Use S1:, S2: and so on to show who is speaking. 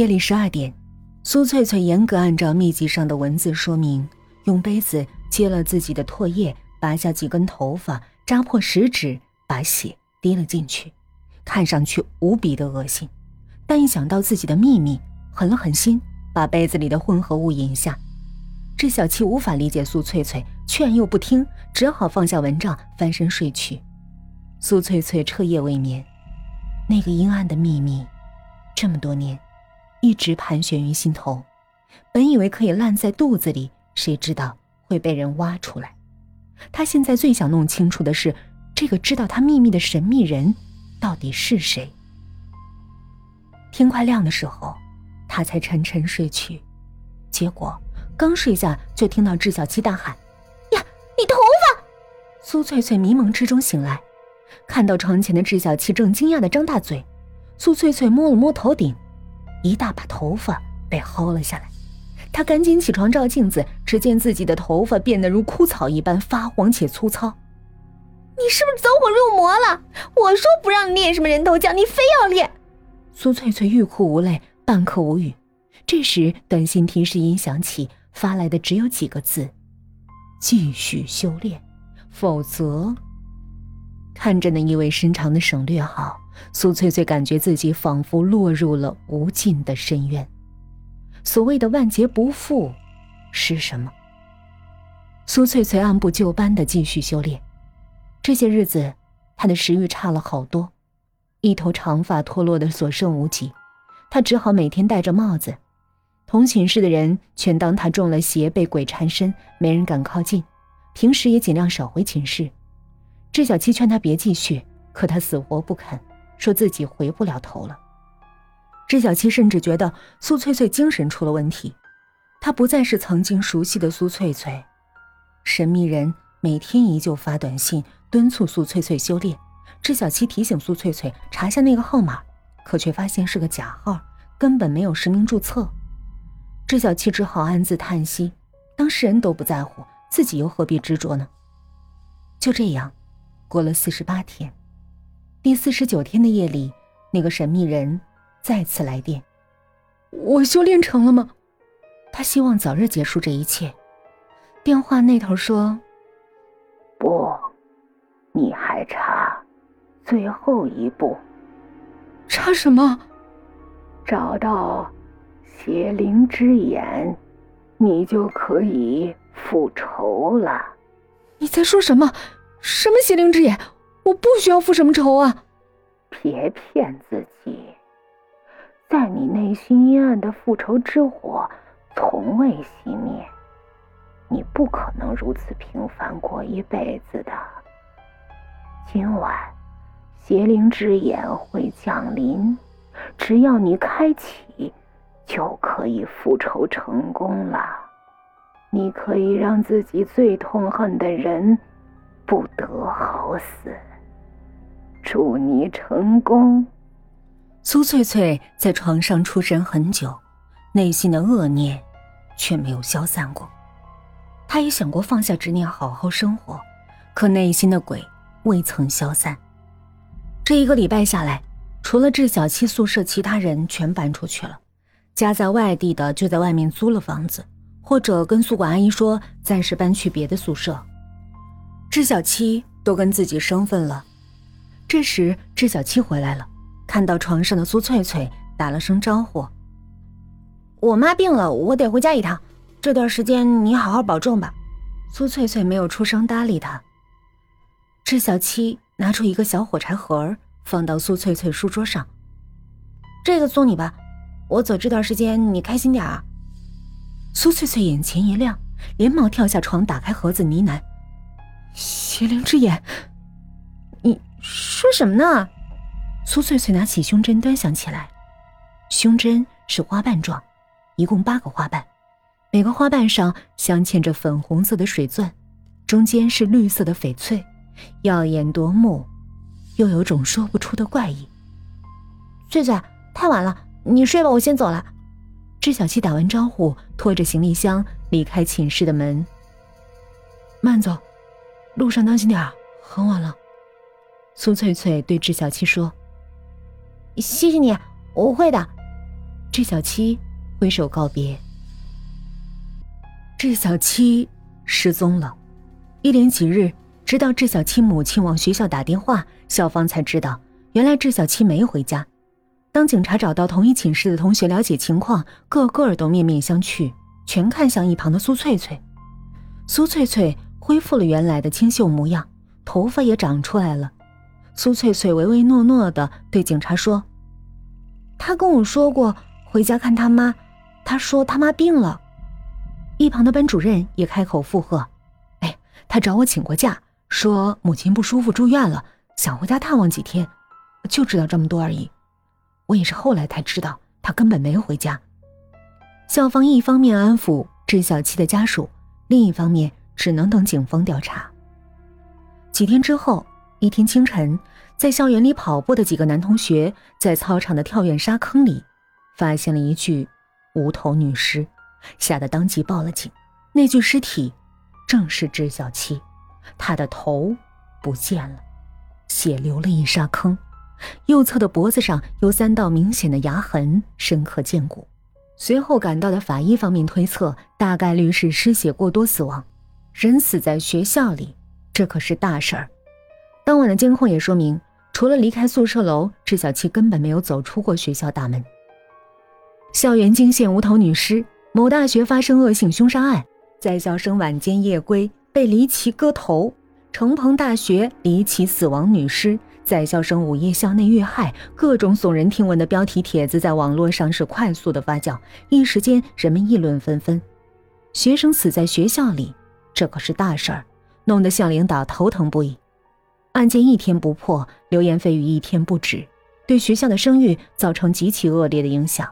S1: 夜里十二点，苏翠翠严格按照秘籍上的文字说明，用杯子接了自己的唾液，拔下几根头发，扎破食指，把血滴了进去，看上去无比的恶心。但一想到自己的秘密，狠了狠心，把杯子里的混合物饮下。智小七无法理解苏翠翠，劝又不听，只好放下蚊帐，翻身睡去。苏翠翠彻夜未眠，那个阴暗的秘密，这么多年。一直盘旋于心头，本以为可以烂在肚子里，谁知道会被人挖出来。他现在最想弄清楚的是，这个知道他秘密的神秘人到底是谁。天快亮的时候，他才沉沉睡去。结果刚睡下，就听到智小七大喊：“
S2: 呀，你头发！”
S1: 苏翠翠迷蒙之中醒来，看到床前的智小七正惊讶的张大嘴。苏翠翠摸了摸头顶。一大把头发被薅了下来，他赶紧起床照镜子，只见自己的头发变得如枯草一般发黄且粗糙。
S2: 你是不是走火入魔了？我说不让你练什么人头奖，你非要练。
S1: 苏翠翠欲哭无泪，半刻无语。这时短信提示音响起，发来的只有几个字：“继续修炼，否则……”看着那意味深长的省略号。苏翠翠感觉自己仿佛落入了无尽的深渊。所谓的万劫不复，是什么？苏翠翠按部就班的继续修炼。这些日子，她的食欲差了好多，一头长发脱落的所剩无几，她只好每天戴着帽子。同寝室的人全当她中了邪，被鬼缠身，没人敢靠近。平时也尽量少回寝室。智小七劝她别继续，可她死活不肯。说自己回不了头了。知小七甚至觉得苏翠翠精神出了问题，她不再是曾经熟悉的苏翠翠。神秘人每天依旧发短信敦促苏翠翠修炼。知小七提醒苏翠翠查下那个号码，可却发现是个假号，根本没有实名注册。知小七只好暗自叹息：当事人都不在乎，自己又何必执着呢？就这样，过了四十八天。第四十九天的夜里，那个神秘人再次来电。我修炼成了吗？他希望早日结束这一切。电话那头说：“
S3: 不，你还差最后一步。
S1: 差什么？
S3: 找到邪灵之眼，你就可以复仇了。”
S1: 你在说什么？什么邪灵之眼？我不需要复什么仇啊！
S3: 别骗自己，在你内心阴暗的复仇之火从未熄灭，你不可能如此平凡过一辈子的。今晚，邪灵之眼会降临，只要你开启，就可以复仇成功了。你可以让自己最痛恨的人不得好死。祝你成功。
S1: 苏翠翠在床上出神很久，内心的恶念却没有消散过。她也想过放下执念，好好生活，可内心的鬼未曾消散。这一个礼拜下来，除了智小七宿舍，其他人全搬出去了。家在外地的就在外面租了房子，或者跟宿管阿姨说暂时搬去别的宿舍。智小七都跟自己生分了。这时，智小七回来了，看到床上的苏翠翠，打了声招呼：“
S2: 我妈病了，我得回家一趟。这段时间你好好保重吧。”
S1: 苏翠翠没有出声搭理他。智小七拿出一个小火柴盒，放到苏翠翠书桌上：“
S2: 这个送你吧，我走这段时间你开心点啊。”
S1: 苏翠翠眼前一亮，连忙跳下床，打开盒子，呢喃：“邪灵之眼。”
S2: 说什么呢？
S1: 苏翠翠拿起胸针端详起来，胸针是花瓣状，一共八个花瓣，每个花瓣上镶嵌着粉红色的水钻，中间是绿色的翡翠，耀眼夺目，又有种说不出的怪异。
S2: 翠翠，太晚了，你睡吧，我先走了。
S1: 知小七打完招呼，拖着行李箱离开寝室的门。慢走，路上当心点很晚了。苏翠翠对智小七说：“
S2: 谢谢你，我会的。”
S1: 智小七挥手告别。智小七失踪了，一连几日，直到智小七母亲往学校打电话，校方才知道，原来智小七没回家。当警察找到同一寝室的同学了解情况，个个都面面相觑，全看向一旁的苏翠翠。苏翠翠恢复了原来的清秀模样，头发也长出来了。苏翠翠唯唯诺诺的对警察说：“
S2: 他跟我说过回家看他妈，他说他妈病了。”
S1: 一旁的班主任也开口附和：“哎，他找我请过假，说母亲不舒服住院了，想回家探望几天，就知道这么多而已。我也是后来才知道，他根本没回家。”校方一方面安抚智小七的家属，另一方面只能等警方调查。几天之后。一天清晨，在校园里跑步的几个男同学，在操场的跳远沙坑里，发现了一具无头女尸，吓得当即报了警。那具尸体正是智小七，她的头不见了，血流了一沙坑，右侧的脖子上有三道明显的牙痕，深刻见骨。随后赶到的法医方面推测，大概率是失血过多死亡。人死在学校里，这可是大事儿。当晚的监控也说明，除了离开宿舍楼，智小七根本没有走出过学校大门。校园惊现无头女尸，某大学发生恶性凶杀案，在校生晚间夜归被离奇割头，成鹏大学离奇死亡女尸，在校生午夜校内遇害，各种耸人听闻的标题帖子在网络上是快速的发酵，一时间人们议论纷纷。学生死在学校里，这可是大事儿，弄得校领导头疼不已。案件一天不破，流言蜚语一天不止，对学校的声誉造成极其恶劣的影响。